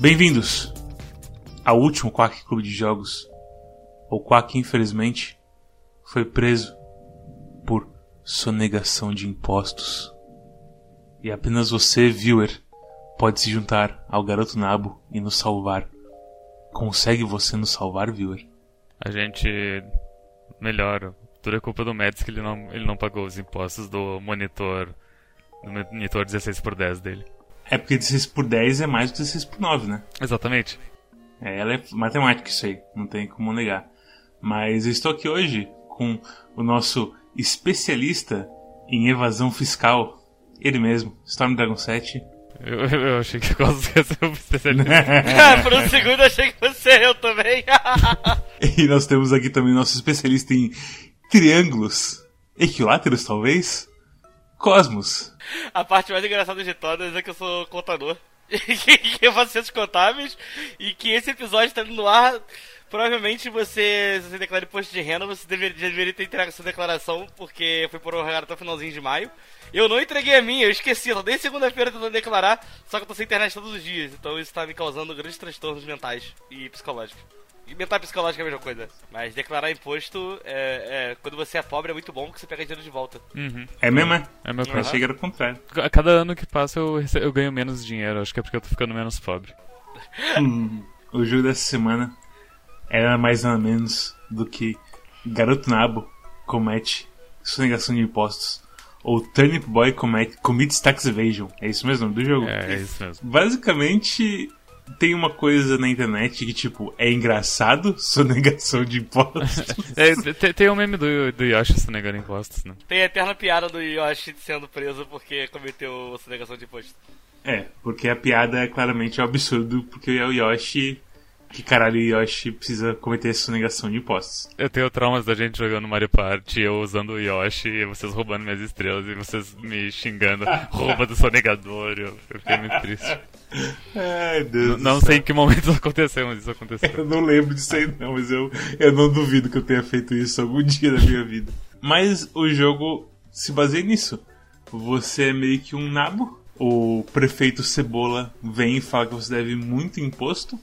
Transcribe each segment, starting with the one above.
Bem-vindos ao último Quack Clube de Jogos. O Quack, infelizmente, foi preso por sonegação de impostos. E apenas você, viewer, pode se juntar ao Garoto Nabo e nos salvar. Consegue você nos salvar, viewer? A gente melhora. Tudo é culpa do Mads que ele não, ele não pagou os impostos do monitor do monitor 16 por 10 dele. É porque 16 por 10 é mais do que 16 por 9, né? Exatamente. É, ela é matemática isso aí, não tem como negar. Mas eu estou aqui hoje com o nosso especialista em evasão fiscal, ele mesmo, Storm Dragon 7. Eu, eu achei que quase ia ser um especialista. Por um segundo eu achei que fosse eu também. e nós temos aqui também nosso especialista em triângulos equiláteros, talvez, Cosmos. A parte mais engraçada de todas é que eu sou contador. que eu faço ciências contábeis e que esse episódio está no ar. Provavelmente você, se você declara imposto de renda, você deveria, deveria ter entregado sua declaração, porque foi prorrogado até o finalzinho de maio. Eu não entreguei a minha, eu esqueci, eu desde segunda-feira tentando declarar, só que eu tô sem internet todos os dias, então isso tá me causando grandes transtornos mentais e psicológicos. E mental psicológico é a mesma coisa. Mas declarar imposto, é, é, quando você é pobre, é muito bom porque você pega dinheiro de volta. Uhum. É mesmo, é? É meu Eu caso. achei que era o contrário. A cada ano que passa eu, rece- eu ganho menos dinheiro. Acho que é porque eu tô ficando menos pobre. Hum, o jogo dessa semana era mais nada menos do que Garoto Nabo comete sonegação de impostos. Ou Turnip Boy comete, commits tax evasion. É isso mesmo o nome do jogo? É, é isso mesmo. Basicamente, tem uma coisa na internet que, tipo, é engraçado sonegação de impostos. É, te- tem um meme do, do Yoshi se negando impostos, né? Tem a eterna piada do Yoshi sendo preso porque cometeu sonegação de imposto. é, porque a piada é claramente um absurdo, porque é o Yoshi. Que caralho Yoshi precisa cometer sonegação de impostos. Eu tenho traumas da gente jogando Mario Party, eu usando o Yoshi, e vocês roubando minhas estrelas e vocês me xingando, rouba do sonegador. Eu, eu fiquei muito triste. Ai, Deus. do Não sei em que momento isso aconteceu, mas isso Eu aconteceu. não lembro disso aí não, mas eu, eu não duvido que eu tenha feito isso algum dia da minha vida. Mas o jogo se baseia nisso. Você é meio que um nabo. O prefeito Cebola vem e fala que você deve muito imposto.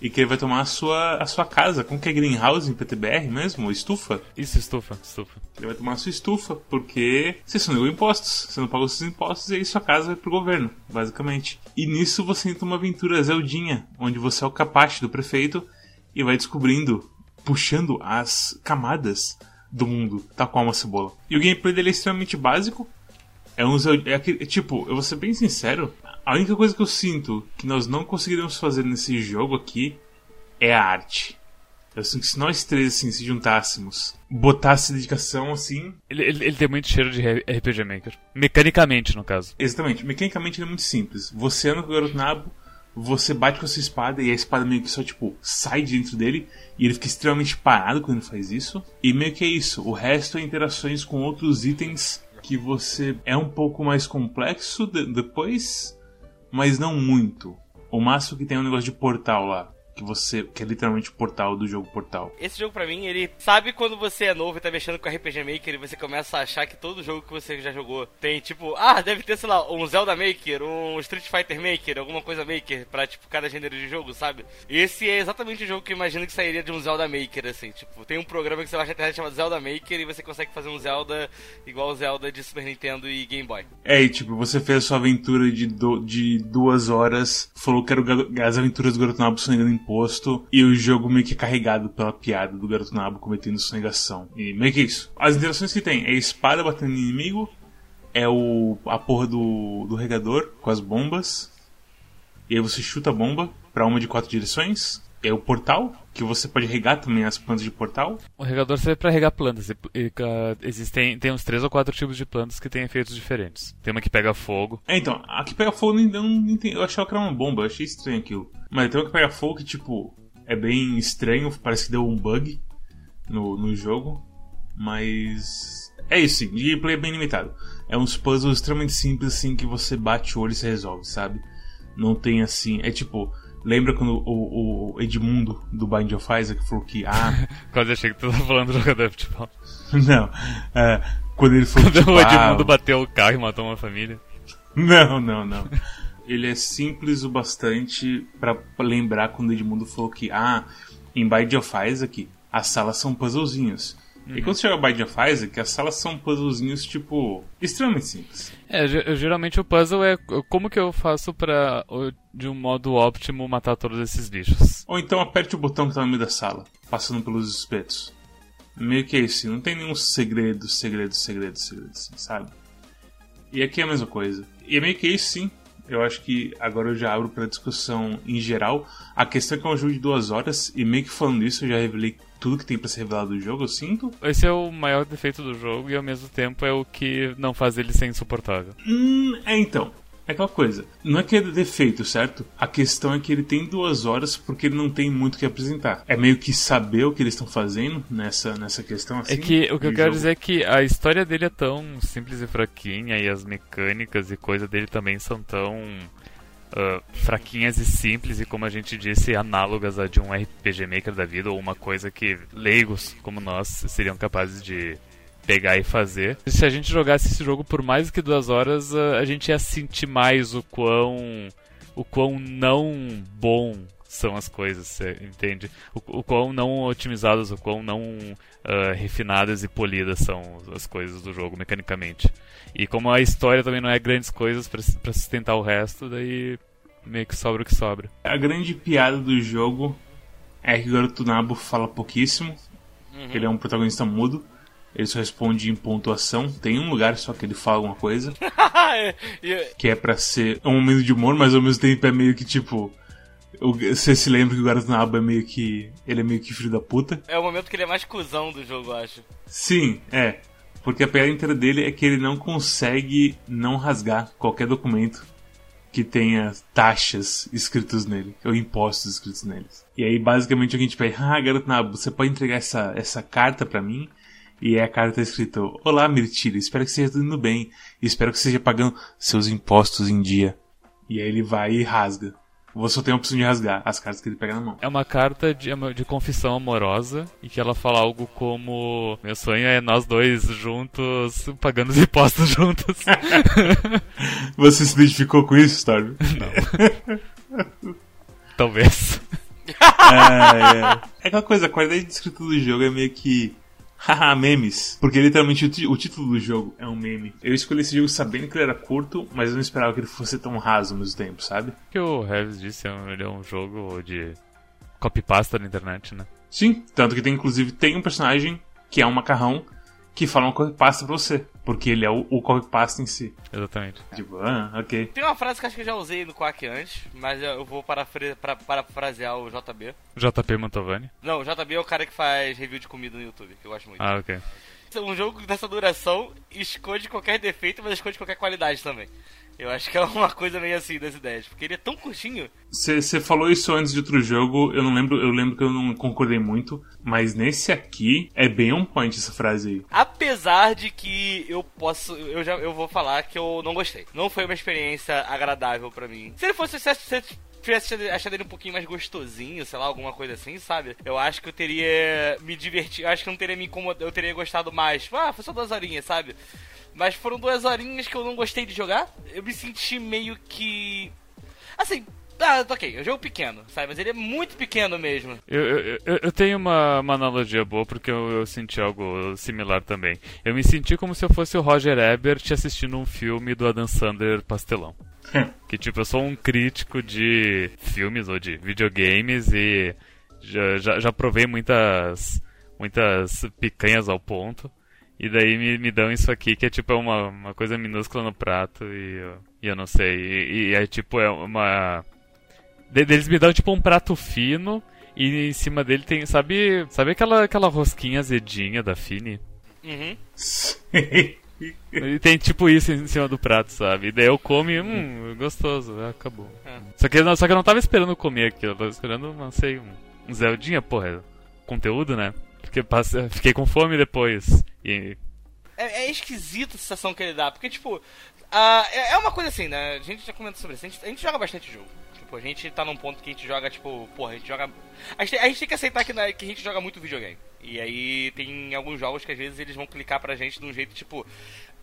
E que ele vai tomar a sua, a sua casa. Como que é greenhouse em PTBR mesmo? Estufa? Isso, estufa, estufa. Ele vai tomar a sua estufa, porque você sonegou impostos. Você não pagou seus impostos e aí sua casa vai pro governo, basicamente. E nisso você entra uma aventura Zeldinha, onde você é o capache do prefeito e vai descobrindo, puxando as camadas do mundo, tal qual uma cebola. E o gameplay dele é extremamente básico. É um é aquele, tipo, eu vou ser bem sincero, a única coisa que eu sinto que nós não conseguiríamos fazer nesse jogo aqui é a arte. Eu sinto que se nós três assim se juntássemos, botasse dedicação assim, Ele, ele, ele tem muito cheiro de RPG Maker. Mecanicamente, no caso. exatamente, mecanicamente ele é muito simples. Você anda com o garoto nabo, você bate com a sua espada e a espada meio que só tipo sai de dentro dele e ele fica extremamente parado quando ele faz isso. E meio que é isso, o resto é interações com outros itens que você é um pouco mais complexo de- depois, mas não muito. O máximo que tem é um negócio de portal lá, que você que é literalmente o portal do jogo Portal. Esse jogo pra mim, ele sabe quando você é novo e tá mexendo com RPG Maker e você começa a achar que todo jogo que você já jogou tem tipo, ah, deve ter, sei lá, um Zelda Maker, um Street Fighter Maker, alguma coisa Maker pra tipo cada gênero de jogo, sabe? Esse é exatamente o jogo que eu imagino que sairia de um Zelda Maker, assim, tipo, tem um programa que você baixa na internet chamado Zelda Maker e você consegue fazer um Zelda igual o Zelda de Super Nintendo e Game Boy. É, e tipo, você fez a sua aventura de, do- de duas horas, falou que era as aventuras do Garoto Nabo sonegando imposto, e o jogo meio que carregado pela piada do Garoto Nabo cometendo sonegação. E meio que isso. As interações que tem é espada batendo no inimigo, é o a porra do, do regador com as bombas, e aí você chuta a bomba pra uma de quatro direções, é o portal, que você pode regar também as plantas de portal, O regador serve pra regar plantas. E, e, ah, existem tem uns três ou quatro tipos de plantas que têm efeitos diferentes. Tem uma que pega fogo. É, então, a que pega fogo eu não, entendi. Eu achava que era uma bomba, achei estranho aquilo. Mas tem uma que pega fogo que, tipo, é bem estranho, parece que deu um bug no, no jogo. Mas. É isso, sim, gameplay é bem limitado. É uns puzzles extremamente simples, assim, que você bate o olho e se resolve, sabe? Não tem assim. É tipo. Lembra quando o, o Edmundo do Bind of Isaac falou que. Ah, Quase achei que tu tava falando do jogador de futebol. não. é, quando ele falou Quando tipo, o ah, Edmundo bateu o carro e matou uma família. Não, não, não. ele é simples o bastante para lembrar quando o Edmundo falou que, ah, em Bide of Isaac, as salas são puzzlezinhos. Uhum. E quando você joga Bide of Isaac, as salas são puzzlezinhos, tipo, extremamente simples. É, geralmente o puzzle é como que eu faço para de um modo óptimo, matar todos esses bichos. Ou então aperte o botão que tá no meio da sala, passando pelos espetos. Meio que é isso, não tem nenhum segredo, segredo, segredo, segredo, assim, sabe? E aqui é a mesma coisa. E é meio que isso, sim. Eu acho que agora eu já abro para discussão em geral. A questão é que é um jogo de duas horas, e meio que falando isso, eu já revelei tudo que tem para ser revelado do jogo, eu sinto. Esse é o maior defeito do jogo e ao mesmo tempo é o que não faz ele ser insuportável. Hum, é então. É aquela coisa, não é que é defeito, certo? A questão é que ele tem duas horas porque ele não tem muito o que apresentar. É meio que saber o que eles estão fazendo nessa, nessa questão assim. É que o que eu quero dizer é que a história dele é tão simples e fraquinha e as mecânicas e coisa dele também são tão uh, fraquinhas e simples e como a gente disse análogas a de um RPG Maker da vida ou uma coisa que leigos como nós seriam capazes de pegar e fazer. Se a gente jogasse esse jogo por mais do que duas horas, a gente ia sentir mais o quão o quão não bom são as coisas, entende? O, o quão não otimizadas, o quão não uh, refinadas e polidas são as coisas do jogo mecanicamente. E como a história também não é grandes coisas para sustentar o resto, daí meio que sobra o que sobra. A grande piada do jogo é que o garoto Nabo fala pouquíssimo, uhum. ele é um protagonista mudo. Ele só responde em pontuação. Tem um lugar só que ele fala alguma coisa. que é para ser um momento de humor, mas ao mesmo tempo é meio que tipo. Você se lembra que o garoto é meio que. Ele é meio que filho da puta. É o momento que ele é mais cuzão do jogo, eu acho. Sim, é. Porque a piada inteira dele é que ele não consegue não rasgar qualquer documento que tenha taxas escritos nele, ou impostos escritos neles. E aí, basicamente, a gente pede, ah, garoto Nabo, você pode entregar essa, essa carta para mim? E a carta tá escrito: Olá, Mirtira, espero que esteja tudo indo bem. E espero que esteja pagando seus impostos em dia. E aí ele vai e rasga. Você só tem a opção de rasgar as cartas que ele pega na mão. É uma carta de, de confissão amorosa e que ela fala algo como: Meu sonho é nós dois juntos, pagando os impostos juntos. Você se identificou com isso, Storm? Não. Talvez. é, é. é aquela coisa, a qualidade de escrita do jogo é meio que Haha, memes. Porque literalmente o, o, título do jogo é um meme. Eu escolhi esse jogo sabendo que ele era curto, mas eu não esperava que ele fosse tão raso ao mesmo tempo, sabe? O que o Revis disse, é ele é um jogo de copypasta na internet, né? Sim, tanto que tem inclusive tem um personagem que é um macarrão que fala uma copypasta pra você. Porque ele é o, o copypasta em si. Exatamente. Tipo, ah, ok. Tem uma frase que acho que eu já usei no Quack antes, mas eu vou parafra para, parafrasear o JB. JP Mantovani? Não, o JB é o cara que faz review de comida no YouTube, que eu gosto muito. Ah, ok. Um jogo dessa duração esconde qualquer defeito, mas esconde qualquer qualidade também. Eu acho que é uma coisa meio assim das ideias, porque ele é tão curtinho. Você falou isso antes de outro jogo, eu não lembro, eu lembro que eu não concordei muito, mas nesse aqui é bem um point essa frase aí. Apesar de que eu posso, eu já eu vou falar que eu não gostei. Não foi uma experiência agradável para mim. Se ele fosse se, se, tivesse achado ele um pouquinho mais gostosinho, sei lá, alguma coisa assim, sabe? Eu acho que eu teria me divertido, acho que eu não teria me incomodado, eu teria gostado mais. Ah, foi só duas horinhas, sabe? Mas foram duas horinhas que eu não gostei de jogar. Eu me senti meio que. Assim, ah, ok, é um jogo pequeno, sabe? Mas ele é muito pequeno mesmo. Eu, eu, eu tenho uma, uma, analogia boa porque eu, eu, senti algo similar também. Eu me senti como se eu fosse o Roger Ebert assistindo um filme do Adam Sandler pastelão. que tipo, eu sou um crítico de filmes ou de videogames e já, já, já provei muitas, muitas picanhas ao ponto. E daí me, me dão isso aqui, que é tipo uma, uma coisa minúscula no prato e eu, e eu não sei. E, e é tipo, é uma. Eles me dão tipo um prato fino e em cima dele tem. Sabe, sabe aquela, aquela rosquinha azedinha da Fini? Uhum. E tem tipo isso em cima do prato, sabe? E daí eu como e, hum, gostoso, acabou. É. Só, que, só que eu não tava esperando comer aquilo, eu tava esperando, não sei, um, um Zeldinha, porra, conteúdo, né? Porque passe... fiquei com fome depois. E... É, é a sensação que ele dá, porque, tipo, uh, é uma coisa assim, né? A gente já comentou sobre isso. A gente, a gente, joga bastante jogo. Tipo, a gente tá num ponto que a gente joga, tipo, porra, a gente joga. A gente, a gente tem que aceitar que, né, que a gente joga muito videogame. E aí tem alguns jogos que às vezes eles vão clicar pra gente de um jeito, tipo.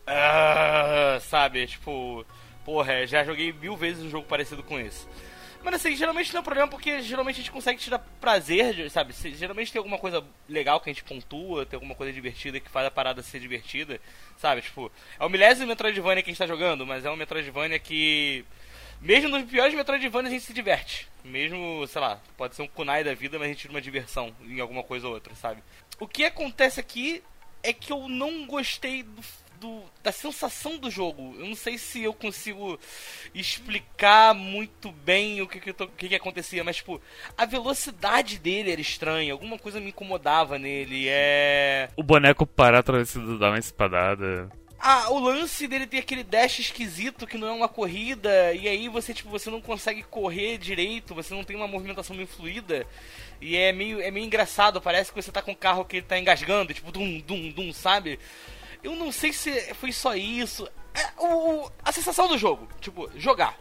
Uh, sabe? Tipo Porra, é, já joguei mil vezes um jogo parecido com esse. Mas assim, geralmente não é problema porque geralmente a gente consegue tirar prazer, sabe? Geralmente tem alguma coisa legal que a gente pontua, tem alguma coisa divertida que faz a parada ser divertida, sabe? Tipo, é o milésimo Metroidvania que a gente tá jogando, mas é um Metroidvania que. Mesmo nos piores Metroidvanias a gente se diverte. Mesmo, sei lá, pode ser um kunai da vida, mas a gente tira uma diversão em alguma coisa ou outra, sabe? O que acontece aqui é que eu não gostei do do, da sensação do jogo. Eu não sei se eu consigo explicar muito bem o que que, tô, o que, que, acontecia, mas tipo, a velocidade dele era estranha, alguma coisa me incomodava nele. É. O boneco parar atravessando dar uma espadada. Ah, o lance dele tem aquele dash esquisito que não é uma corrida, e aí você, tipo, você não consegue correr direito, você não tem uma movimentação meio fluida. E é meio, é meio engraçado, parece que você tá com um carro que ele tá engasgando, tipo, dum, dum, dum, sabe? Eu não sei se foi só isso. É, o, a sensação do jogo, tipo, jogar,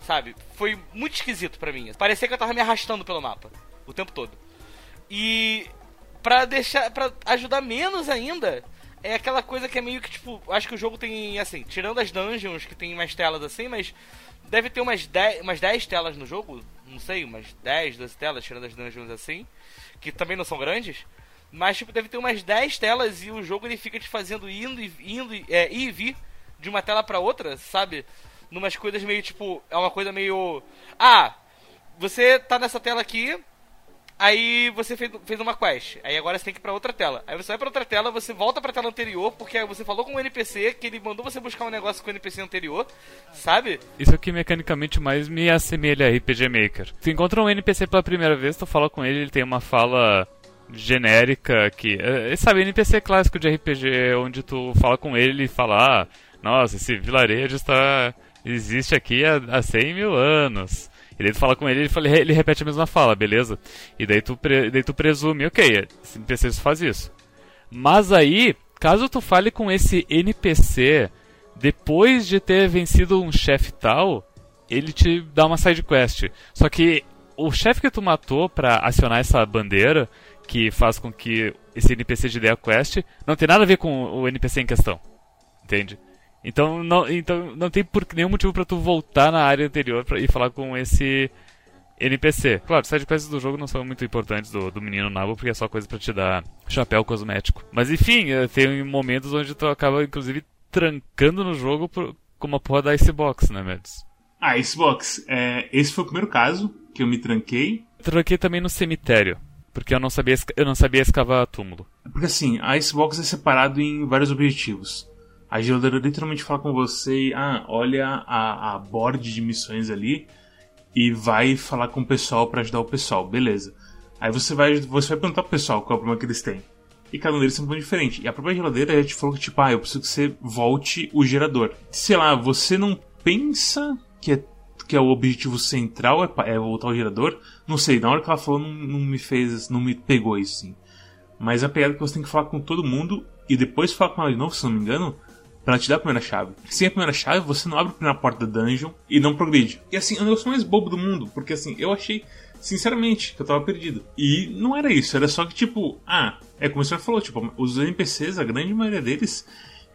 sabe? Foi muito esquisito para mim. Parecia que eu tava me arrastando pelo mapa o tempo todo. E para deixar, para ajudar menos ainda, é aquela coisa que é meio que tipo, acho que o jogo tem assim, tirando as dungeons que tem mais telas assim, mas deve ter umas 10, umas 10 telas no jogo, não sei, umas 10, 12 telas tirando as dungeons assim, que também não são grandes. Mas, tipo, deve ter umas 10 telas e o jogo ele fica te fazendo indo e indo, é, ir e vir de uma tela para outra, sabe? Numas coisas meio, tipo, é uma coisa meio. Ah, você tá nessa tela aqui, aí você fez, fez uma quest, aí agora você tem que ir pra outra tela. Aí você vai pra outra tela, você volta pra tela anterior, porque você falou com o NPC que ele mandou você buscar um negócio com o NPC anterior, sabe? Isso aqui mecanicamente mais me assemelha a RPG Maker. Tu encontra um NPC pela primeira vez, tu fala com ele, ele tem uma fala genérica que. É, sabe, NPC clássico de RPG, onde tu fala com ele e fala, ah, nossa, esse vilarejo está. existe aqui há, há 100 mil anos. E daí tu fala com ele ele, ele repete a mesma fala, beleza? E daí tu, pre, daí tu presume, ok, esse NPC faz isso. Mas aí, caso tu fale com esse NPC depois de ter vencido um chefe tal, ele te dá uma side quest. Só que o chefe que tu matou para acionar essa bandeira, que faz com que esse NPC de ideia quest não tem nada a ver com o NPC em questão. Entende? Então não, então não tem por nenhum motivo para tu voltar na área anterior pra, e falar com esse NPC. Claro, as sidequests do jogo não são muito importantes do, do menino Nabo, porque é só coisa para te dar chapéu cosmético. Mas enfim, eh, tem momentos onde tu acaba, inclusive, trancando no jogo por, com uma porra da Icebox, né, Mads? Ah, Icebox, é, esse foi o primeiro caso que eu me tranquei. Tranquei também no cemitério. Porque eu não sabia, eu não sabia escavar túmulo. Porque assim, a Icebox é separado em vários objetivos. A geladeira literalmente fala com você, ah, olha a, a board de missões ali e vai falar com o pessoal para ajudar o pessoal, beleza. Aí você vai, você vai perguntar pro pessoal qual é o problema que eles têm. E cada um deles tem um problema diferente. E a própria geladeira já te falou que, tipo, ah, eu preciso que você volte o gerador. Sei lá, você não pensa que é que é o objetivo central é, é voltar ao gerador. Não sei, na hora que ela falou não, não me fez, não me pegou isso sim. Mas a pegada é que você tem que falar com todo mundo e depois falar com ela de novo, se não me engano, para te dar a primeira chave. Sem a primeira chave, você não abre a primeira porta da dungeon e não progride. E assim, é o negócio mais bobo do mundo, porque assim, eu achei, sinceramente, que eu tava perdido. E não era isso, era só que tipo, ah, é como o senhor falou, tipo, os NPCs, a grande maioria deles,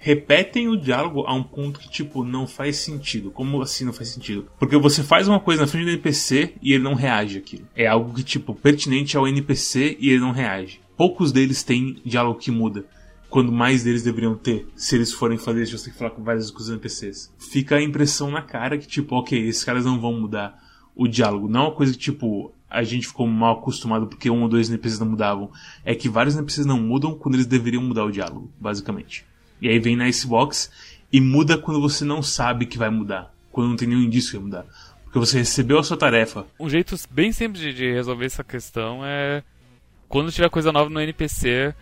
repetem o diálogo a um ponto que, tipo, não faz sentido. Como assim não faz sentido? Porque você faz uma coisa na frente do NPC e ele não reage aquilo. É algo que, tipo, pertinente ao NPC e ele não reage. Poucos deles têm diálogo que muda. Quando mais deles deveriam ter, se eles forem fazer isso, você tem que falar com vários com os NPCs. Fica a impressão na cara que, tipo, ok, esses caras não vão mudar o diálogo. Não é uma coisa que, tipo, a gente ficou mal acostumado porque um ou dois NPCs não mudavam. É que vários NPCs não mudam quando eles deveriam mudar o diálogo, basicamente. E aí vem na Icebox e muda quando você não sabe que vai mudar. Quando não tem nenhum indício que vai mudar. Porque você recebeu a sua tarefa. Um jeito bem simples de resolver essa questão é. Quando tiver coisa nova no NPC,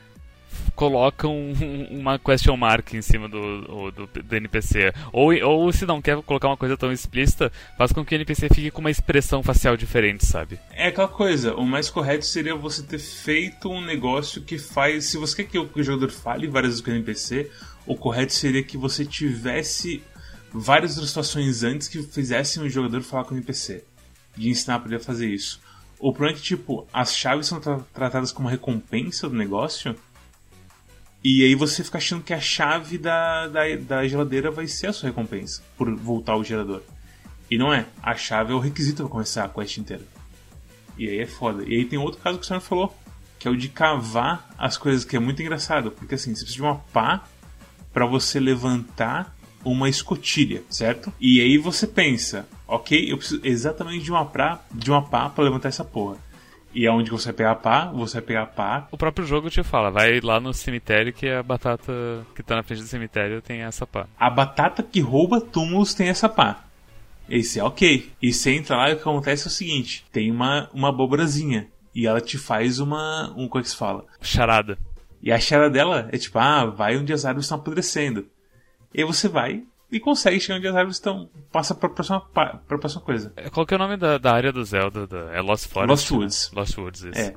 coloca um, uma question mark em cima do, do, do, NPC. Ou, ou se não quer colocar uma coisa tão explícita, faz com que o NPC fique com uma expressão facial diferente, sabe? É aquela coisa, o mais correto seria você ter feito um negócio que faz. Se você quer que o jogador fale várias vezes com o NPC, o correto seria que você tivesse várias situações antes que fizessem o jogador falar com o NPC. De ensinar para ele fazer isso. O problema é que, tipo, as chaves são tra tratadas como recompensa do negócio E aí você fica achando que a chave da, da, da geladeira vai ser a sua recompensa por voltar ao gerador. E não é. A chave é o requisito para começar a quest inteira. E aí é foda. E aí tem outro caso que o senhor falou, que é o de cavar as coisas, que é muito engraçado. Porque assim, você precisa de uma pá para você levantar uma escotilha, certo? E aí você pensa, ok, eu preciso exatamente de uma, pra, de uma pá para levantar essa porra. E aonde você vai pegar a pá, você vai pegar a pá. O próprio jogo te fala, vai lá no cemitério que a batata que tá na frente do cemitério tem essa pá. A batata que rouba túmulos tem essa pá. Esse é ok. E você entra lá e o que acontece é o seguinte: tem uma, uma abobrazinha. E ela te faz uma. Um, como é que se fala? Charada. E a charada dela é tipo, ah, vai onde as árvores estão apodrecendo. E aí você vai e consegue chegar onde as árvores estão. Passa pra próxima, pra próxima coisa. Qual que é o nome da, da área do Zelda? Da, é Lost Forest? Lost Woods. Né? Lost Woods, isso. É.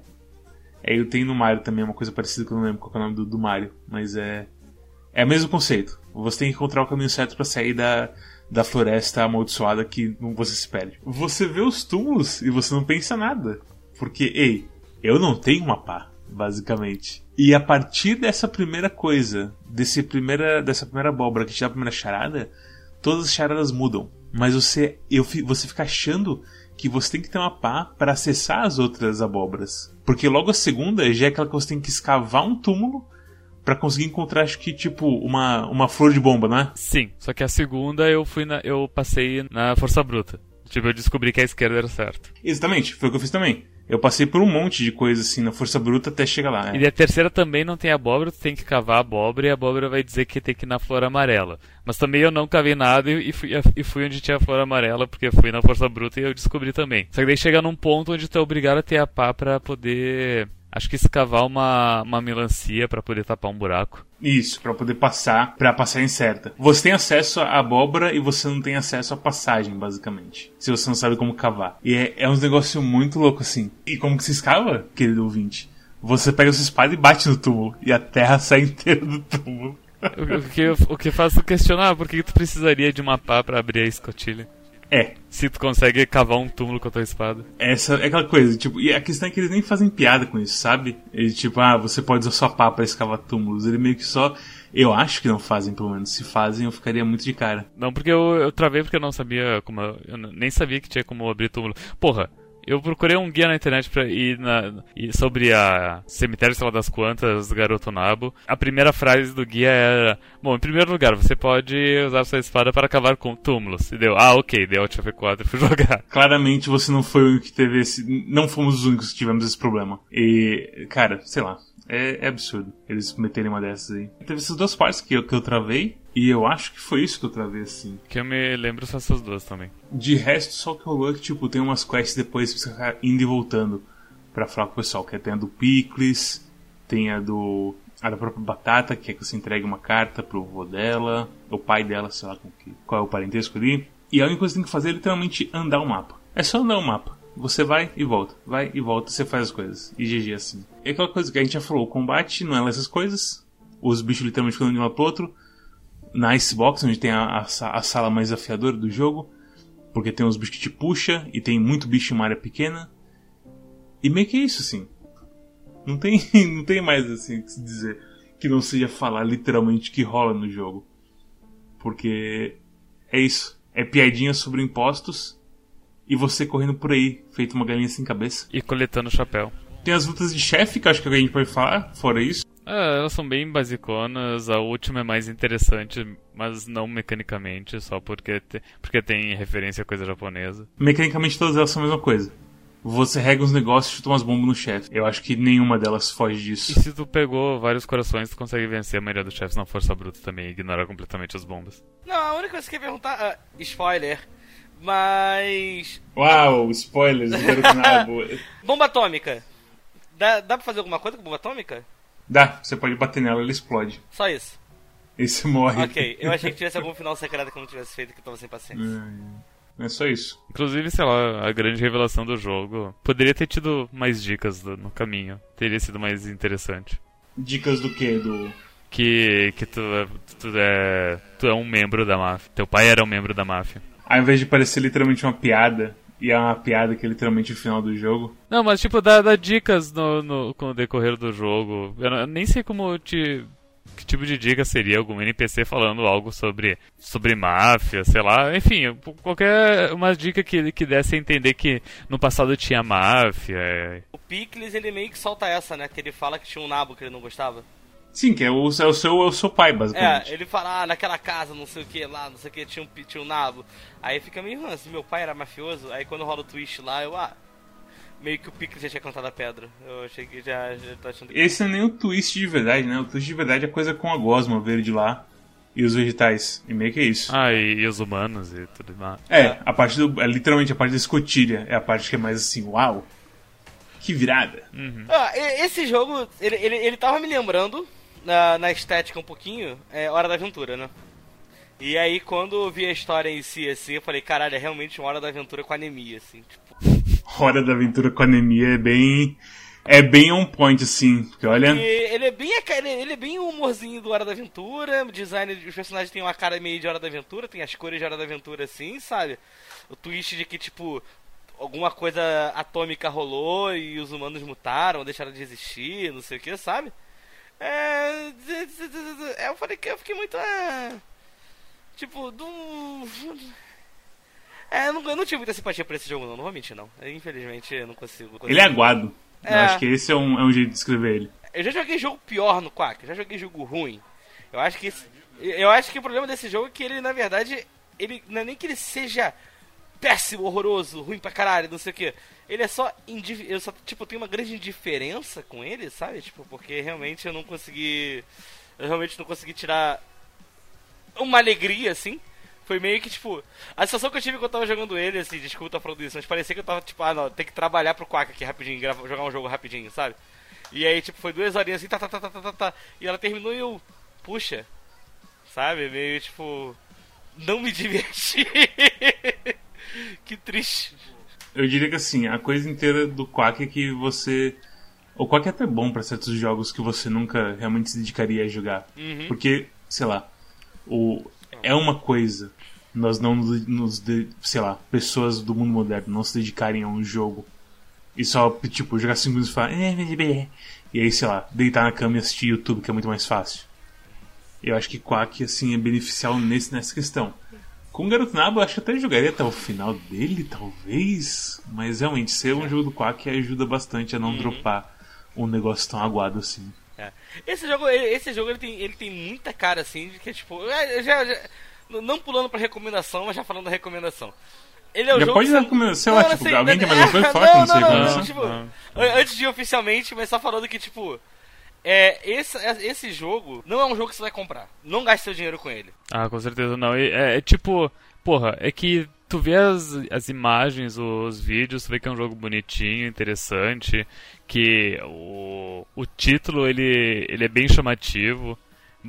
É, eu tenho no Mario também uma coisa parecida que eu não lembro qual é o nome do, do Mario. Mas é. É o mesmo conceito. Você tem que encontrar o caminho certo para sair da, da floresta amaldiçoada que você se perde. Você vê os túmulos e você não pensa nada. Porque, ei, eu não tenho uma pá, basicamente. E a partir dessa primeira coisa, desse primeira, dessa primeira abóbora que te dá a primeira charada, todas as charadas mudam. Mas você, eu, você fica achando que você tem que ter uma pá para acessar as outras abóboras. Porque logo a segunda já é aquela que você tem que escavar um túmulo para conseguir encontrar, acho que, tipo, uma, uma flor de bomba, não é? Sim, só que a segunda eu fui na, eu passei na força bruta. Tipo, eu descobri que a esquerda era certo. Exatamente, foi o que eu fiz também. Eu passei por um monte de coisa assim na força bruta até chegar lá. É. E a terceira também não tem abóbora, tu tem que cavar a abóbora e a abóbora vai dizer que tem que ir na flor amarela. Mas também eu não cavei nada e fui, e fui onde tinha a flor amarela, porque fui na força bruta e eu descobri também. Só que daí chega num ponto onde tu é obrigado a ter a pá pra poder Acho que escavar uma, uma melancia para poder tapar um buraco. Isso, para poder passar, para passar incerta. Você tem acesso à abóbora e você não tem acesso à passagem, basicamente. Se você não sabe como cavar. E é, é um negócio muito louco assim. E como que se escava, querido ouvinte? Você pega sua espada e bate no túmulo. E a terra sai inteira do túmulo. o, que, o que faz tu questionar por que tu precisaria de uma pá para abrir a escotilha? É. Se tu consegue cavar um túmulo com a tua espada. Essa é aquela coisa, tipo, e a questão é que eles nem fazem piada com isso, sabe? Eles, tipo, ah, você pode usar sua pá pra escavar túmulos. Ele meio que só. Eu acho que não fazem, pelo menos. Se fazem, eu ficaria muito de cara. Não, porque eu, eu travei porque eu não sabia como. Eu nem sabia que tinha como abrir túmulo. Porra, eu procurei um guia na internet para ir na, sobre a cemitério, sei lá das quantas, Garoto Nabo. A primeira frase do guia era: Bom, em primeiro lugar, você pode usar sua espada para cavar com túmulos. E deu, ah, ok, deu Alt F4 e fui jogar. Claramente você não foi o que teve esse. Não fomos os únicos que tivemos esse problema. E, cara, sei lá. É, é, absurdo eles meterem uma dessas aí. Teve essas duas partes que eu, que eu travei, e eu acho que foi isso que eu travei assim. Que eu me lembro são essas duas também. De resto, só que rolou é que, tipo, tem umas quests depois pra você ficar indo e voltando pra falar com o pessoal. Que é, tem a do Picles, tem a do. a da própria Batata, que é que você entrega uma carta pro vô dela, o pai dela, sei lá que, qual é o parentesco ali. E a única coisa que você tem que fazer é literalmente andar o mapa. É só andar o mapa. Você vai e volta, vai e volta, você faz as coisas. E GG assim. É aquela coisa que a gente já falou, o combate não é essas coisas. Os bichos literalmente ficam de um lado pro outro. Na Icebox, onde tem a, a, a, sala mais afiadora do jogo. Porque tem uns bichos que te puxa e tem muito bicho em uma área pequena. E meio que é isso, assim. Não tem, não tem mais assim que se dizer que não seja falar literalmente que rola no jogo. Porque é isso. É piadinha sobre impostos e você correndo por aí, feito uma galinha sem cabeça. E coletando chapéu. Tem as lutas de chefe, que acho que a gente pode falar, fora isso. É, elas são bem basiconas, a última é mais interessante, mas não mecanicamente, só porque, te, porque tem referência a coisa japonesa. Mecanicamente todas elas são a mesma coisa. Você rega uns negócios e chuta umas bombas no chefe. Eu acho que nenhuma delas foge disso. E se tu pegou vários corações, tu consegue vencer a maioria dos chefes na força bruta também, ignorar completamente as bombas. Não, a única coisa que eu ia perguntar. Uh, spoiler. Mas. Uau, spoilers, Bomba atômica. Dá, dá pra fazer alguma coisa com bomba atômica? Dá, você pode bater nela, ela explode. Só isso. E você morre. Ok, eu achei que tivesse algum final secreto que eu não tivesse feito, que eu tava sem paciência. É, é só isso. Inclusive, sei lá, a grande revelação do jogo. Poderia ter tido mais dicas do, no caminho. Teria sido mais interessante. Dicas do que? Do. Que, que tu, tu, é, tu é um membro da máfia. Teu pai era um membro da máfia ao invés de parecer literalmente uma piada, e é uma piada que é literalmente o final do jogo. Não, mas tipo, dá, dá dicas no, no, com o decorrer do jogo. Eu, não, eu nem sei como te que tipo de dica seria algum NPC falando algo sobre, sobre máfia, sei lá, enfim, qualquer uma dica que, que desse a entender que no passado tinha máfia. É... O Pickles ele meio que solta essa, né? Que ele fala que tinha um nabo que ele não gostava. Sim, que é o, é o, seu, é o seu pai, basicamente. É, ele fala, ah, naquela casa, não sei o que, lá, não sei o que, tinha um, tinha um nabo. Aí fica meio, se meu pai era mafioso, aí quando rola o twist lá, eu, ah, meio que o Pickles já tinha cantado a pedra. Eu achei que já, já tô achando que... Esse não é nem o twist de verdade, né? O twist de verdade é coisa com a gosma verde lá e os vegetais. E meio que é isso. Ah, e, e os humanos e tudo mais. É, a parte do. É literalmente a parte da escotilha. É a parte que é mais assim, uau! Que virada! Uhum. Ah, esse jogo, ele, ele, ele tava me lembrando na, na estética um pouquinho, é Hora da Aventura, né? E aí, quando eu vi a história em si, assim, eu falei, caralho, é realmente uma Hora da Aventura com anemia, assim, tipo... Hora da Aventura com anemia é bem... É bem on point, assim, porque olha... ele é bem ele é bem o humorzinho do Hora da Aventura, o design dos personagens tem uma cara meio de Hora da Aventura, tem as cores de Hora da Aventura, assim, sabe? O twist de que, tipo, alguma coisa atômica rolou e os humanos mutaram, deixaram de existir, não sei o que, sabe? É, eu falei que eu fiquei muito. É, tipo, do. É, eu não, eu não tive muita simpatia por esse jogo, não, não vou mentir, não. Infelizmente, eu não consigo. Ele é aguado. É. Eu acho que esse é um, é um jeito de descrever ele. Eu já joguei jogo pior no Quack, eu já joguei jogo ruim. Eu acho que esse, eu acho que o problema desse jogo é que ele, na verdade, ele não é nem que ele seja péssimo, horroroso, ruim pra caralho, não sei o que. Ele é só, eu só, tipo, tenho uma grande indiferença com ele, sabe? Tipo, porque realmente eu não consegui, eu realmente não consegui tirar uma alegria, assim. Foi meio que, tipo, a sensação que eu tive quando eu tava jogando ele, assim, desculpa falando isso, mas parecia que eu tava, tipo, ah, não, tem que trabalhar pro Quack aqui rapidinho, gravar, jogar um jogo rapidinho, sabe? E aí, tipo, foi duas horinhas assim, tá, tá, tá, tá, tá, tá, tá, e ela terminou e eu, puxa, sabe? Meio, tipo, não me diverti. que triste. Eu diria que assim, a coisa inteira do Quack é que você. O Quack é até bom para certos jogos que você nunca realmente se dedicaria a jogar. Uhum. Porque, sei lá, o... é uma coisa nós não nos. sei lá, pessoas do mundo moderno não se dedicarem a um jogo e só, tipo, jogar 5 minutos e falar. Eh, e aí, sei lá, deitar na cama e assistir YouTube, que é muito mais fácil. Eu acho que Quack, assim, é beneficial nesse, nessa questão. Com o Garoto Nabo, eu acho que até jogaria até o final dele, talvez. Mas realmente, ser um jogo do Quack ajuda bastante a não uhum. dropar um negócio tão aguado assim. É. Esse jogo, esse jogo ele tem, ele tem muita cara assim, de que tipo. É, já, já, não pulando pra recomendação, mas já falando da recomendação. Ele é o já jogo. Pode dar sei lá, tipo, alguém tem mais uma coisa? Fala não, não, não, não, tipo, Antes de ir oficialmente, mas só falando que, tipo, é, esse, esse jogo não é um jogo que você vai comprar. Não gaste seu dinheiro com ele. Ah, com certeza não. É, é tipo, porra, é que tu vê as, as imagens, os vídeos, tu vê que é um jogo bonitinho, interessante, que o, o título ele, ele é bem chamativo.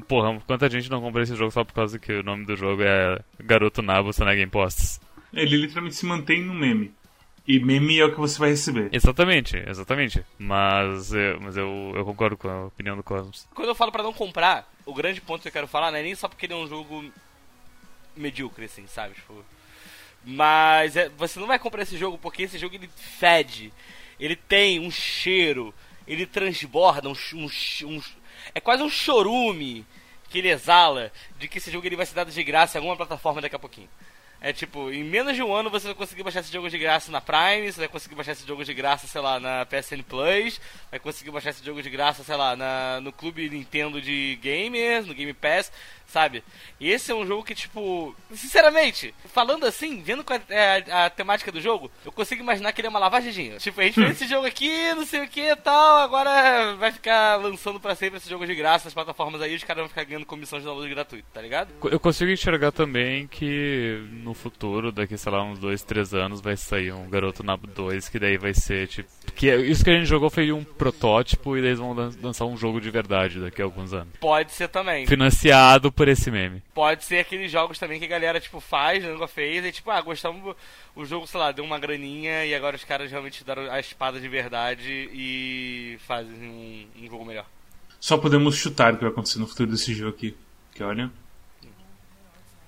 Porra, quanta gente não compra esse jogo só por causa que o nome do jogo é Garoto Nabo Sonega Impostos. Ele literalmente se mantém no meme. E meme é o que você vai receber. Exatamente, exatamente. Mas, eu, mas eu, eu concordo com a opinião do Cosmos. Quando eu falo para não comprar, o grande ponto que eu quero falar não é nem só porque ele é um jogo medíocre, assim, sabe? Tipo, mas é, você não vai comprar esse jogo porque esse jogo ele fede. Ele tem um cheiro, ele transborda um, um, um é quase um chorume que ele exala de que esse jogo ele vai ser dado de graça em alguma plataforma daqui a pouquinho. É tipo, em menos de um ano você vai conseguir baixar esse jogo de graça na Prime, você vai conseguir baixar esse jogo de graça, sei lá, na PSN Plus, vai conseguir baixar esse jogo de graça, sei lá, na, no Clube Nintendo de Gamers, no Game Pass sabe? E esse é um jogo que, tipo, sinceramente, falando assim, vendo é a, a, temática do jogo, eu consigo imaginar que ele é uma lavagem de dinheiro. Tipo, a gente fez esse jogo aqui, não sei o que e tal, agora vai ficar lançando pra sempre esse jogo de graça nas plataformas aí, os caras vão ficar ganhando comissão de download gratuito, tá ligado? Eu consigo enxergar também que no futuro, daqui, sei lá, uns 2, 3 anos, vai sair um Garoto Nabo 2, que daí vai ser, tipo. Que é, isso que a gente jogou foi um protótipo e daí eles vão lançar um jogo de verdade daqui a alguns anos. Pode ser também. Financiado por esse meme. Pode ser aqueles jogos também que a galera, tipo, faz, nunca fez, e tipo, ah, gostamos, o jogo, sei lá, deu uma graninha e agora os caras realmente deram a espada de verdade e fazem um, um jogo melhor. Só podemos chutar o que vai acontecer no futuro desse jogo aqui. Que olha.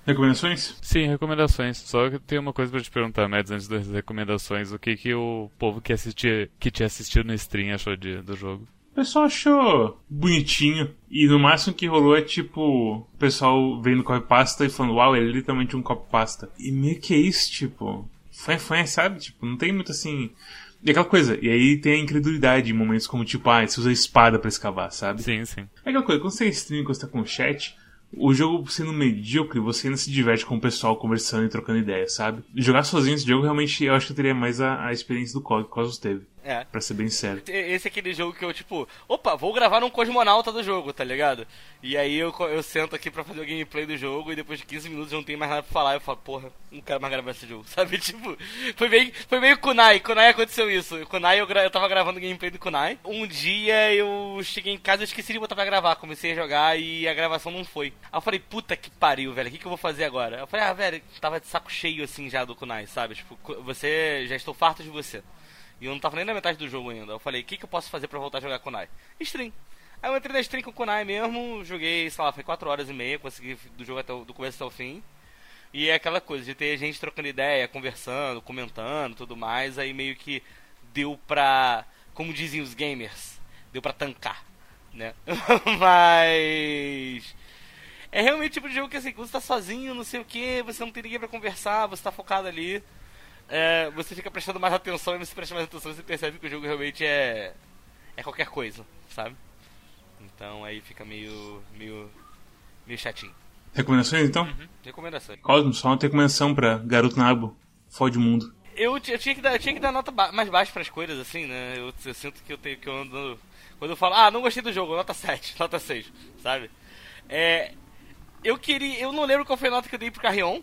Recomendações? Sim, recomendações. Só que tem uma coisa pra te perguntar, Mads, antes das recomendações. O que, que o povo que, assistia, que te assistiu no stream achou de, do jogo? pessoal achou bonitinho. E no máximo que rolou é tipo, o pessoal vendo copo pasta e falando, uau, ele é literalmente um copo pasta. E meio que é isso, tipo, foi, foi, sabe? Tipo, não tem muito assim. E aquela coisa, e aí tem a incredulidade em momentos como, tipo, ah, você usa espada para escavar, sabe? Sim, sim. É aquela coisa, quando você é stream, quando você tá com chat, o jogo sendo medíocre, você ainda se diverte com o pessoal conversando e trocando ideias, sabe? Jogar sozinho esse jogo, realmente, eu acho que eu teria mais a, a experiência do COG que o Cosmos teve. É. Pra ser bem sério. Esse é aquele jogo que eu, tipo, opa, vou gravar num cosmonauta do jogo, tá ligado? E aí eu, eu sento aqui pra fazer o gameplay do jogo e depois de 15 minutos eu não tenho mais nada pra falar. Eu falo, porra, não quero mais gravar esse jogo, sabe? Tipo, foi meio, foi meio Kunai. Kunai aconteceu isso. Kunai, eu, gra eu tava gravando o gameplay do Kunai. Um dia eu cheguei em casa e esqueci de botar pra gravar. Comecei a jogar e a gravação não foi. Aí eu falei, puta que pariu, velho, o que, que eu vou fazer agora? Eu falei, ah, velho, tava de saco cheio assim já do Kunai, sabe? Tipo, você, já estou farto de você. E eu não tava nem na metade do jogo ainda. Eu falei, o que, que eu posso fazer pra voltar a jogar Kunai? Stream. Aí eu entrei na stream com o Kunai mesmo, joguei, sei lá, foi 4 horas e meia, consegui do jogo até o, do começo até o fim. E é aquela coisa de ter gente trocando ideia, conversando, comentando, tudo mais, aí meio que deu pra, como dizem os gamers, deu pra tancar, né? Mas é realmente o tipo de jogo que assim, você tá sozinho, não sei o que, você não tem ninguém pra conversar, você tá focado ali é, você fica prestando mais atenção e você presta mais atenção você percebe que o jogo realmente é é qualquer coisa, sabe? Então aí fica meio meio meio chatinho. Recomendações então? Uhum. Recomendações. Cosmos, só uma recomendação pra Garoto Nabo. Fode o mundo. Eu, eu, tinha que dar, tinha que dar nota ba mais baixa para as coisas, assim, né? Eu, eu, sinto que eu tenho que eu ando. Quando eu falo, ah, não gostei do jogo, nota 7, nota 6, sabe? É. Eu queria. Eu não lembro qual foi a nota que eu dei pro Carrion.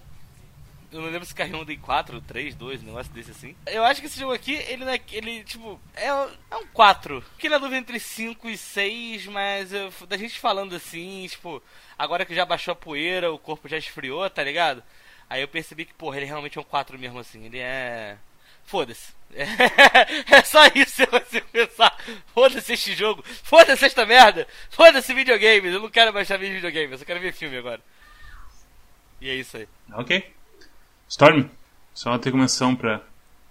Eu não lembro se Carrion dei 4, 3, 2, um negócio desse assim. Eu acho que esse jogo aqui, ele não é. Ele, tipo, é, é um 4. Porque ele é dúvida entre 5 e 6, mas eu, da gente falando assim, tipo, agora que já baixou a poeira, o corpo já esfriou, tá ligado? Aí eu percebi que, porra, ele realmente é um 4 mesmo assim. Ele é. Foda-se. É, só isso você pensar. Foda-se este jogo. Foda-se esta merda. Foda-se videogames. Eu não quero baixar vídeo videogames. Eu quero ver filme agora. E é isso aí. Ok. Storm, só uma recomendação pra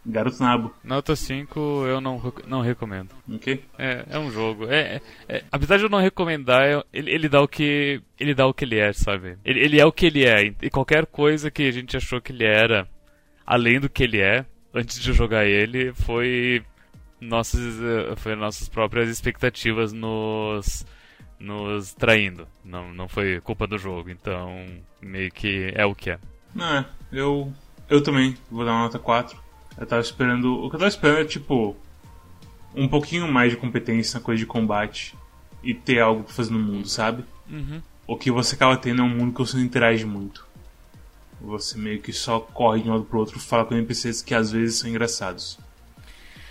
Garoto Nabo. Nota 5 eu não, não recomendo. Ok. É, é um jogo. É, é, é, apesar de eu não recomendar, ele, ele dá o que. Ele dá o que ele é, sabe? Ele, ele é o que ele é. E qualquer coisa que a gente achou que ele era, além do que ele é, antes de jogar ele, foi nossas, foi nossas próprias expectativas nos, nos traindo. Não, não foi culpa do jogo. Então, meio que é o que é. Não, é. Eu, eu também vou dar uma nota 4. Eu tava esperando. O que eu tava esperando é tipo. Um pouquinho mais de competência na coisa de combate. E ter algo pra fazer no mundo, sabe? Uhum. O que você acaba tendo é um mundo que você não interage muito. Você meio que só corre de um lado pro outro fala com NPCs que às vezes são engraçados.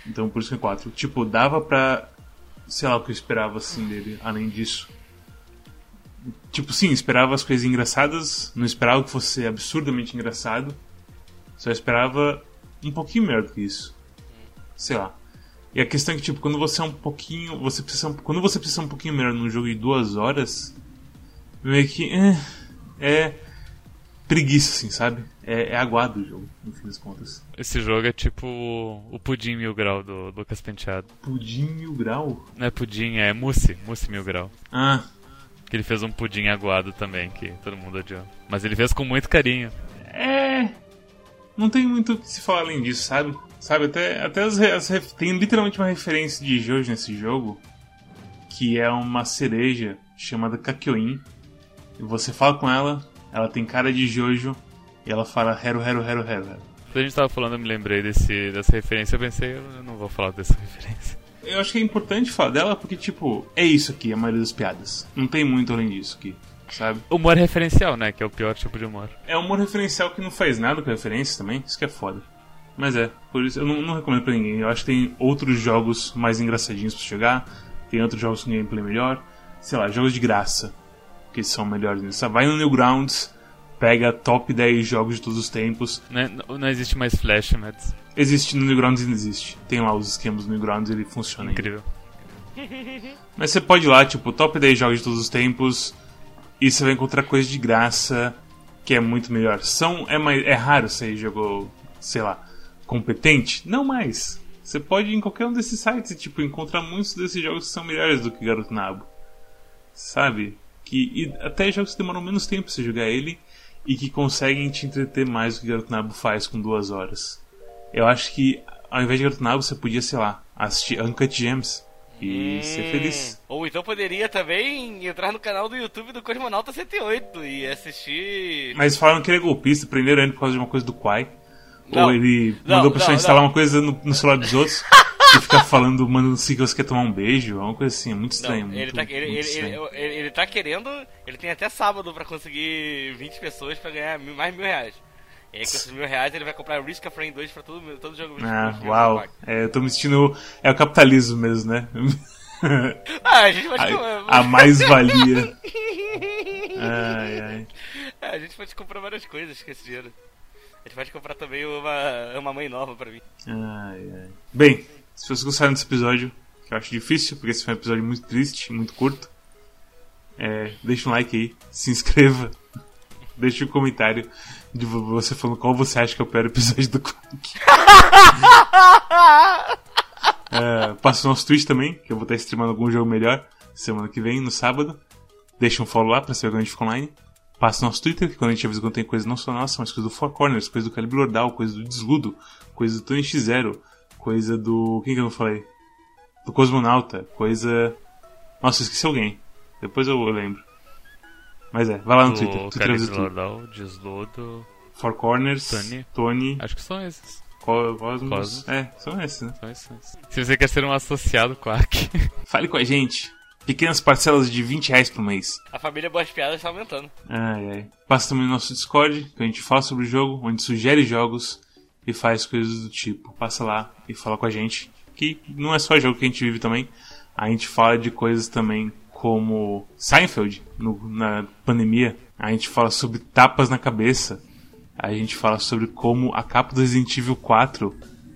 Então por isso que é 4. Tipo, dava pra. Sei lá o que eu esperava assim dele, além disso. Tipo, sim, esperava as coisas engraçadas, não esperava que fosse absurdamente engraçado. Só esperava um pouquinho melhor do que isso. Sei lá. E a questão é que, tipo, quando você é um pouquinho. Você precisa, quando você precisa um pouquinho melhor num jogo de duas horas, meio que. É. é preguiça, assim, sabe? É, é aguado o jogo, no fim das contas. Esse jogo é tipo o Pudim Mil Grau do Lucas Penteado. Pudim Mil Grau? Não é pudim, é mousse. Mousse Mil Grau. Ah. Que ele fez um pudim aguado também, que todo mundo odiou. Mas ele fez com muito carinho. É. Não tem muito o que se falar além disso, sabe? Sabe, até, até as, as, tem literalmente uma referência de Jojo nesse jogo, que é uma cereja chamada Kakyoin. E você fala com ela, ela tem cara de Jojo, e ela fala Hero, Hero, Hero, Hero. Quando a gente tava falando, eu me lembrei desse, dessa referência, eu pensei, eu não vou falar dessa referência. Eu acho que é importante falar dela porque, tipo, é isso aqui, a maioria das piadas. Não tem muito além disso aqui, sabe? Humor referencial, né? Que é o pior tipo de humor. É humor referencial que não faz nada com referência também, isso que é foda. Mas é, por isso eu não, não recomendo pra ninguém. Eu acho que tem outros jogos mais engraçadinhos pra jogar, tem outros jogos com gameplay melhor. Sei lá, jogos de graça, que são melhores nisso. Vai no Newgrounds, pega top 10 jogos de todos os tempos. Não, não existe mais Flash, Mads. Existe no Newgrounds ainda existe. Tem lá os esquemas do Newgrounds ele funciona Incrível. Ainda. Mas você pode ir lá, tipo, top 10 jogos de todos os tempos, e você vai encontrar coisa de graça que é muito melhor. São, é, mais, é raro você jogo, sei lá, competente? Não mais. Você pode ir em qualquer um desses sites e tipo, encontrar muitos desses jogos que são melhores do que Garoto Nabo. Sabe? Que, e até jogos que demoram menos tempo pra você jogar ele e que conseguem te entreter mais do que Garoto Nabo faz com duas horas. Eu acho que ao invés de Garoto Nabo você podia, sei lá, assistir Uncut Gems e Hum. ser feliz. Ou então poderia também entrar no canal do YouTube do Cosmonauta 108 e assistir. Mas falaram que ele é golpista, prenderam ele por causa de uma coisa do Quai. Não. Ou ele Não, mandou a pessoa não, instalar uma coisa no, no celular dos outros e ficar falando, mandando que você quer tomar um beijo, uma coisa assim, é muito Não, estranho. ele, muito, tá, ele, muito ele, estranho. ele, ele- tá querendo. Ele tem até sábado pra conseguir 20 pessoas pra ganhar mil- mais mil reais. E aí com esses mil reais ele vai comprar Risk of Rain 2 pra todo, todo jogo. Ah, uau. É, eu tô me sentindo. É o capitalismo mesmo, né? Ah, a gente pode. a, a mais-valia. Ai, ai. É, a gente pode comprar várias coisas com esse dinheiro. A gente pode comprar também uma, uma mãe nova pra mim. Ai, ai. Bem, se vocês gostaram desse episódio, que eu acho difícil, porque esse foi um episódio muito triste, muito curto, é, deixa um like aí, se inscreva, deixa um comentário de vo- você falando qual você acha que é o pior episódio do Quack. é, passa o nosso Twitch também, que eu vou estar streamando algum jogo melhor semana que vem, no sábado. Deixa um follow lá pra saber quando a gente fica online. Passa o nosso Twitter, que quando a gente avisa quando tem coisa não só nossa, mas coisa do Four Corners, coisa do Calibre Lordal, coisa do Desludo, coisa do Tony X0, coisa do. Quem que eu não falei? Do Cosmonauta, coisa. Nossa, eu esqueci alguém. Depois eu, lembro. Mas é, vai lá no Twitter. O Twitter tudo. Lordal, Deslodo. Four Corners, Tony. Tony, Acho que são esses. Co- Cosmos. Cosmos. É, são esses, né? São esses. Se você quer ser um associado Quack. Fale com a gente. Pequenas parcelas de 20 reais por mês. A família Boas Piadas tá aumentando. Ai, ai. Passa também no nosso Discord, que a gente fala sobre o jogo, onde sugere jogos e faz coisas do tipo. Passa lá e fala com a gente. Que não é só jogo que a gente vive também. A gente fala de coisas também como Seinfeld, no- na pandemia. A gente fala sobre tapas na cabeça. A gente fala sobre como a capa do Resident Evil 4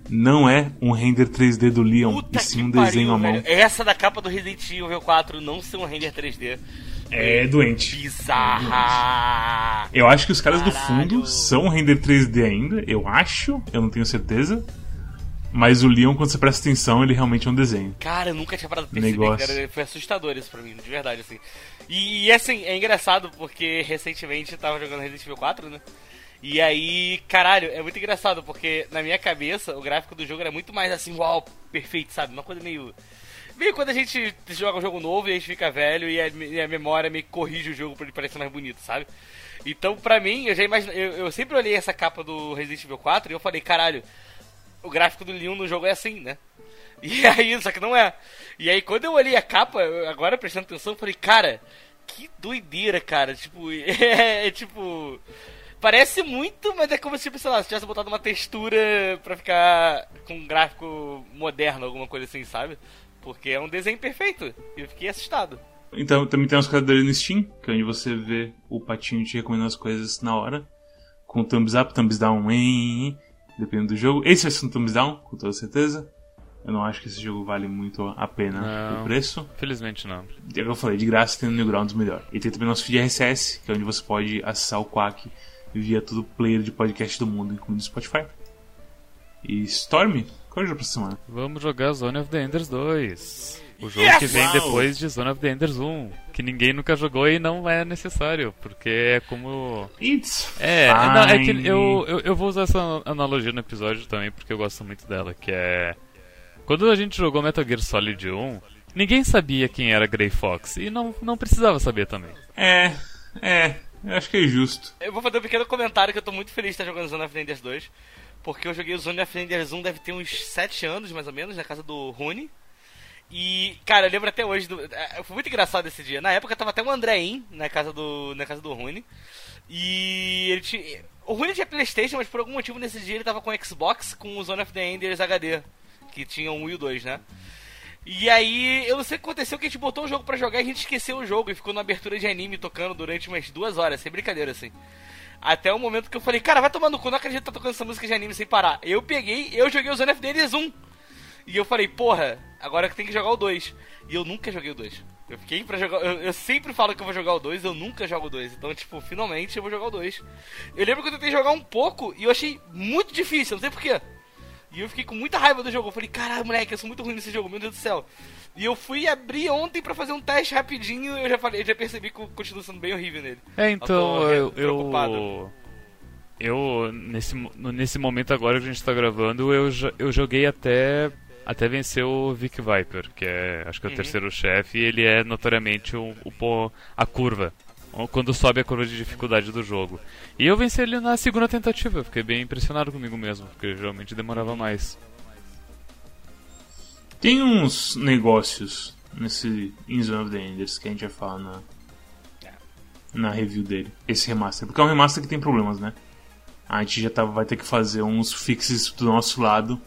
não é um render 3D do Leon, Puta e sim um desenho pariu, à mão. velho. Essa da capa do Resident Evil 4 não ser um render 3D. É doente. Bizarra! Eu acho que os caras do Caralho. fundo são render 3D ainda, eu acho, eu não tenho certeza. Mas o Leon, quando você presta atenção, ele realmente é um desenho. Cara, eu nunca tinha parado pra perceber. Negócio. Cara, foi assustador isso pra mim, de verdade, assim. E, e, assim, é engraçado porque recentemente eu tava jogando Resident Evil 4, né? E aí, caralho, é muito engraçado porque na minha cabeça o gráfico do jogo era muito mais assim, uau, perfeito, sabe? Uma coisa meio. Meio quando a gente joga um jogo novo e a gente fica velho e a, e a memória que corrige o jogo pra ele parecer mais bonito, sabe? Então, pra mim, eu já. Eu, eu sempre olhei essa capa do Resident Evil 4 e eu falei, caralho, o gráfico do Leon no jogo é assim, né? E aí, só que não é. E aí, quando eu olhei a capa, agora prestando atenção, eu falei, cara, que doideira, cara. Tipo, é, é tipo. Parece muito, mas é como se, tipo, sei lá, se tivesse botado uma textura pra ficar com um gráfico moderno, alguma coisa assim, sabe? Porque é um desenho perfeito. E eu fiquei assustado. Então, também tem uns cadernos no Steam, que é onde você vê o patinho te recomendando as coisas na hora. Com thumbs up, thumbs down, hein, dependendo do jogo. Esse vai ser um thumbs down, com toda certeza. Eu não acho que esse jogo vale muito a pena Não. o preço. Felizmente não. É o que eu falei, de graça tem no Newgrounds melhor. E tem também nosso feed RSS, que é onde você pode acessar o Quack via todo player de podcast do mundo, incluindo o Spotify. E Storm, qual é o jogo pra semana? Vamos jogar Zone of the Enders 2. O jogo Yes! que vem depois de Zone of the Enders 1. Que ninguém nunca jogou e não é necessário. Porque é como. It's É, não, é que eu, eu, eu vou usar essa analogia no episódio também porque eu gosto muito dela. Que é. Quando a gente jogou Metal Gear Solid 1, ninguém sabia quem era Grey Fox. E não, não precisava saber também. É, é, eu acho que é justo. Eu vou fazer um pequeno comentário que eu tô muito feliz de estar jogando Zone of Enders 2. Porque eu joguei o Zone of Enders 1 deve ter uns 7 anos, mais ou menos, na casa do Rune. E, cara, eu lembro até hoje do. é, Foi muito engraçado esse dia. Na época tava até o Andréin na casa do. na casa do Rune. E ele tinha. O Rune tinha Playstation, mas por algum motivo nesse dia ele tava com Xbox com o Zone of the Enders HD. Que tinha 1 e o 2, né? E aí, eu não sei o que aconteceu, que a gente botou o jogo pra jogar e a gente esqueceu o jogo e ficou na abertura de anime tocando durante umas duas horas, sem brincadeira, assim. Até o momento que eu falei, cara, vai tomar no cu, não acredito que tá tocando essa música de anime sem parar. Eu peguei, eu joguei o Zone of the Enders 1. E eu falei, porra, agora que tem que jogar o 2. E eu nunca joguei o 2. Eu fiquei pra jogar. Eu, eu sempre falo que eu vou jogar o 2, eu nunca jogo o 2. Então, tipo, finalmente eu vou jogar o 2. Eu lembro que eu tentei jogar um pouco e eu achei muito difícil, não sei porquê. E eu fiquei com muita raiva do jogo. Eu falei, caralho, moleque, eu sou muito ruim nesse jogo, meu Deus do céu. E eu fui abrir ontem pra fazer um teste rapidinho e eu já falei, eu já percebi que eu continuo sendo bem horrível nele. É, então, Eu tô eu. preocupado. Eu, nesse, nesse momento agora que a gente tá gravando, eu, eu joguei até. Até vencer o Vic Viper, que é acho que é o Uhum. terceiro chefe, e ele é notoriamente o, o, a curva. Quando sobe a curva de dificuldade do jogo. E eu venci ele na segunda tentativa, fiquei bem impressionado comigo mesmo, porque geralmente demorava mais. Tem uns negócios nesse In Zone of the Enders que a gente vai falar na, na review dele. Esse remaster. Porque é um remaster que tem problemas, né? A gente já tá, vai ter que fazer uns fixes do nosso lado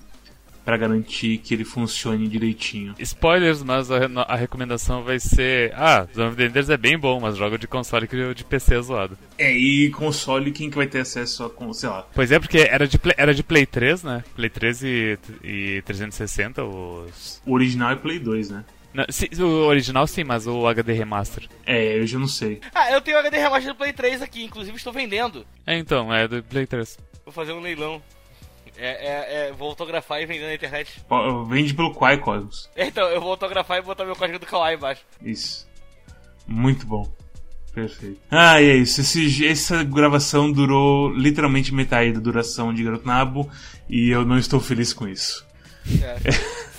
pra garantir que ele funcione direitinho. Spoilers, mas a, a recomendação vai ser: Ah, Zone of the Enders é bem bom, mas joga de console que de PC é zoado. É, e console, quem que vai ter acesso a, sei lá, Pois é, porque era de Play, era de Play 3, né? Play 3 e, e 360, os. o original é Play 2, né? Não, sim, o original sim, mas o HD Remaster. É, eu já não sei. Ah, eu tenho o HD Remaster do Play 3 aqui, inclusive estou vendendo. É, então, é do Play 3. Vou fazer um leilão. É, é, é, vou autografar e vender na internet. Vende pelo Quai Cosmos. Então, eu vou autografar e botar meu código do Kawaii embaixo. Isso. Muito bom. Perfeito. Ah, e é isso. Esse- essa gravação durou literalmente metade da duração de Garoto Nabo e eu não estou feliz com isso. É.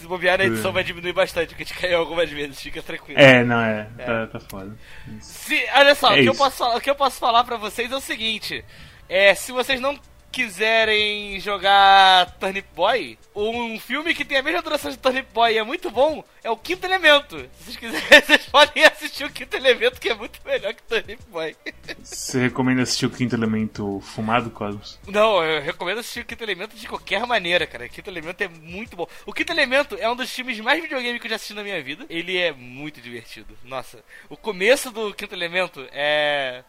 Se bobear, a edição vai diminuir bastante, porque a gente caiu algumas vezes, fica tranquilo. É, não é. Tá, tá foda. Se, olha só, É o, que eu isso. posso falar, o que eu posso falar pra vocês é o seguinte: é, se vocês não quiserem jogar Turnip Boy, um filme que tem a mesma duração de Turnip Boy e é muito bom é o Quinto Elemento. Se vocês quiserem, vocês podem assistir o Quinto Elemento, que é muito melhor que Turnip Boy. Você recomenda assistir o Quinto Elemento fumado, Cosmos? Não, eu recomendo assistir o Quinto Elemento de qualquer maneira, cara. O Quinto Elemento é muito bom. O Quinto Elemento é um dos filmes mais videogame que eu já assisti na minha vida. Ele é muito divertido. Nossa, o começo do Quinto Elemento é.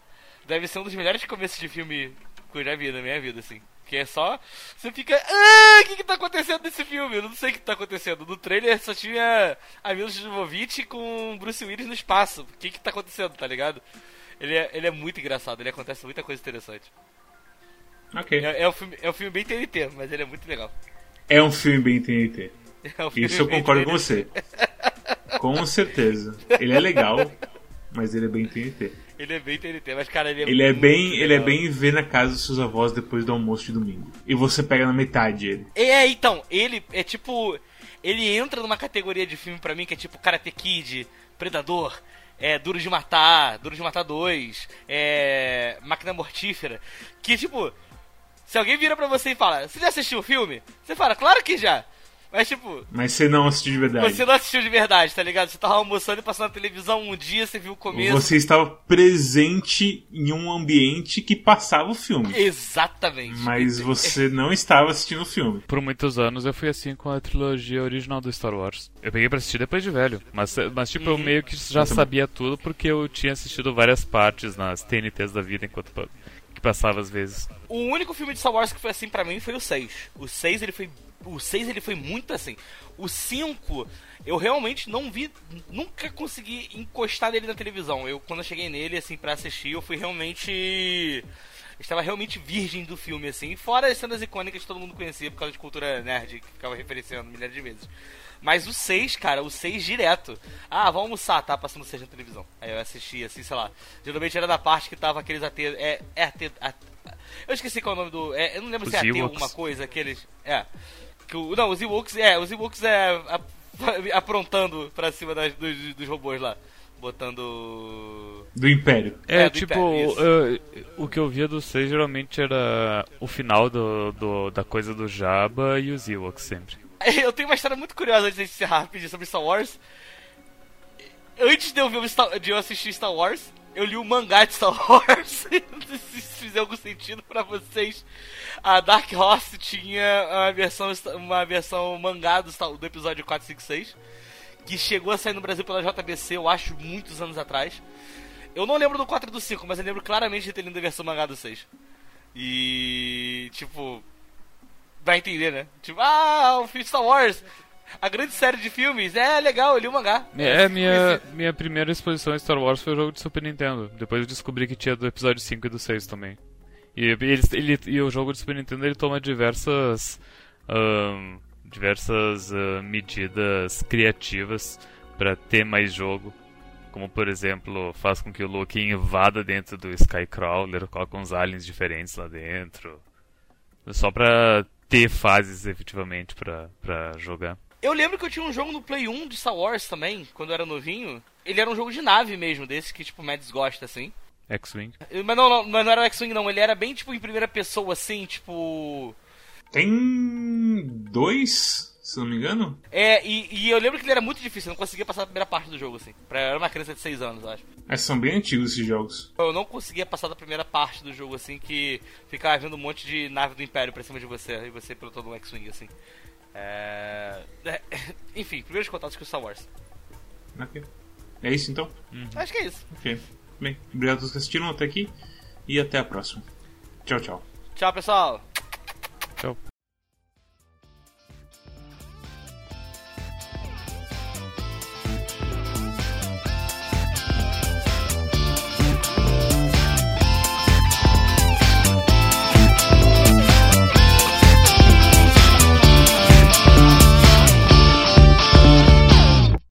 Deve ser um dos melhores começos de filme que eu já vi na minha vida, assim. Que é só. Você fica. Ah, o que que tá acontecendo nesse filme? Eu não sei o que tá acontecendo. No trailer só tinha a Mila Jovovich com Bruce Willis no espaço. O que que tá acontecendo, tá ligado? Ele é, ele é muito engraçado, ele acontece muita coisa interessante. Ok. É, é um filme, é um filme bem TNT, mas ele é muito legal. É um filme bem TNT. É um filme Isso eu concordo com TNT. você. Com certeza. Ele é legal, mas ele é bem TNT. Ele é bem TNT, mas cara, ele é Ele é bem, ele é bem ver na casa dos seus avós depois do almoço de domingo. E você pega na metade ele. É, então, ele é tipo. Ele entra numa categoria de filme pra mim que é tipo Karate Kid, Predador, é, Duro de Matar, Duro de Matar 2, é, Máquina Mortífera. Que tipo. Se alguém vira pra você e fala, você já assistiu o filme? Você fala, claro que já. Mas tipo, Mas você não assistiu de verdade. você não assistiu de verdade, tá ligado? Você tava almoçando e passando na televisão um dia, você viu o começo. Você estava presente em um ambiente que passava o filme. Exatamente. Mas você não estava assistindo o filme. Por muitos anos eu fui assim com a trilogia original do Star Wars. Eu peguei pra assistir depois de velho, mas, mas tipo, eu meio que já Eu também. sabia tudo porque eu tinha assistido várias partes nas TNTs da vida enquanto que passava às vezes. O único filme de Star Wars que foi assim pra mim foi o 6. O 6 ele foi. O 6 ele foi muito assim. O 5, eu realmente não vi. Nunca consegui encostar nele na televisão. Eu, quando eu cheguei nele, assim, pra assistir, eu fui realmente. Estava realmente virgem do filme, assim. Fora as cenas icônicas que todo mundo conhecia por causa de cultura nerd, que ficava referenciando milhares de vezes. Mas o 6, cara, o 6 direto. Ah, vamos almoçar, tá passando o 6 na televisão. Aí eu assisti, assim, sei lá. Geralmente era da parte que tava aqueles AT. É, é AT. Eu esqueci qual é o nome do. É, eu não lembro Os se é AT alguma coisa, aqueles. É. Que o, não, os Ewoks, é, os Ewoks é. a- aprontando pra cima das- dos, dos robôs lá. Botando. Do Império. É, É, do tipo, Império, eu- o que eu via do 6 geralmente era o final do, do- da coisa do Jabba e os Ewoks sempre. Eu tenho uma história muito curiosa antes de encerrar rapidinho sobre Star Wars. Antes de eu, ver o Star- de eu assistir Star Wars, eu li o mangá de Star Wars. Se fizer algum sentido pra vocês. A Dark Horse tinha uma versão, uma versão mangá do, do episódio 456. Que chegou a sair no Brasil pela JBC, eu acho, muitos anos atrás. Eu não lembro do 4 e do 5, mas eu lembro claramente de ter lido a versão mangá do 6. E. Tipo. Vai entender, né? Tipo, ah, o Star Wars. A grande série de filmes. É legal, eu li o mangá. É, minha, minha primeira exposição em Star Wars foi o jogo de Super Nintendo. Depois eu descobri que tinha do episódio 5 e do 6 também. E, eles, ele, e o jogo de Super Nintendo ele toma diversas ahn, diversas ah, medidas criativas para ter mais jogo. Como, por exemplo, faz com que o Loki invada dentro do Skycrawler, coloca uns aliens diferentes lá dentro. Só pra ter fases efetivamente pra, pra jogar. Eu lembro que eu tinha um jogo no Play 1 de Star Wars também, quando eu era novinho. Ele era um jogo de nave mesmo, desse que tipo o Mads gosta, assim. X-Wing. Eu- Mas não, não, mas não era o X-Wing não, ele era bem tipo em primeira pessoa, assim, tipo. Tem dois, se não me engano. É, e, e eu lembro que ele era muito difícil, eu não conseguia passar a primeira parte do jogo, assim. Pra, eu era uma criança de 6 anos, eu acho. Mas são bem antigos esses jogos. Eu não conseguia passar da primeira parte do jogo, assim, que ficava vindo um monte de nave do Império pra cima de você, e você pilotando um X-Wing, assim. É... é, Enfim, primeiros contatos com Star Wars. Ok. É isso então? Acho que é isso. Ok. Bem, obrigado a todos que assistiram até aqui. E até a próxima. Tchau, tchau. Tchau, pessoal! Tchau.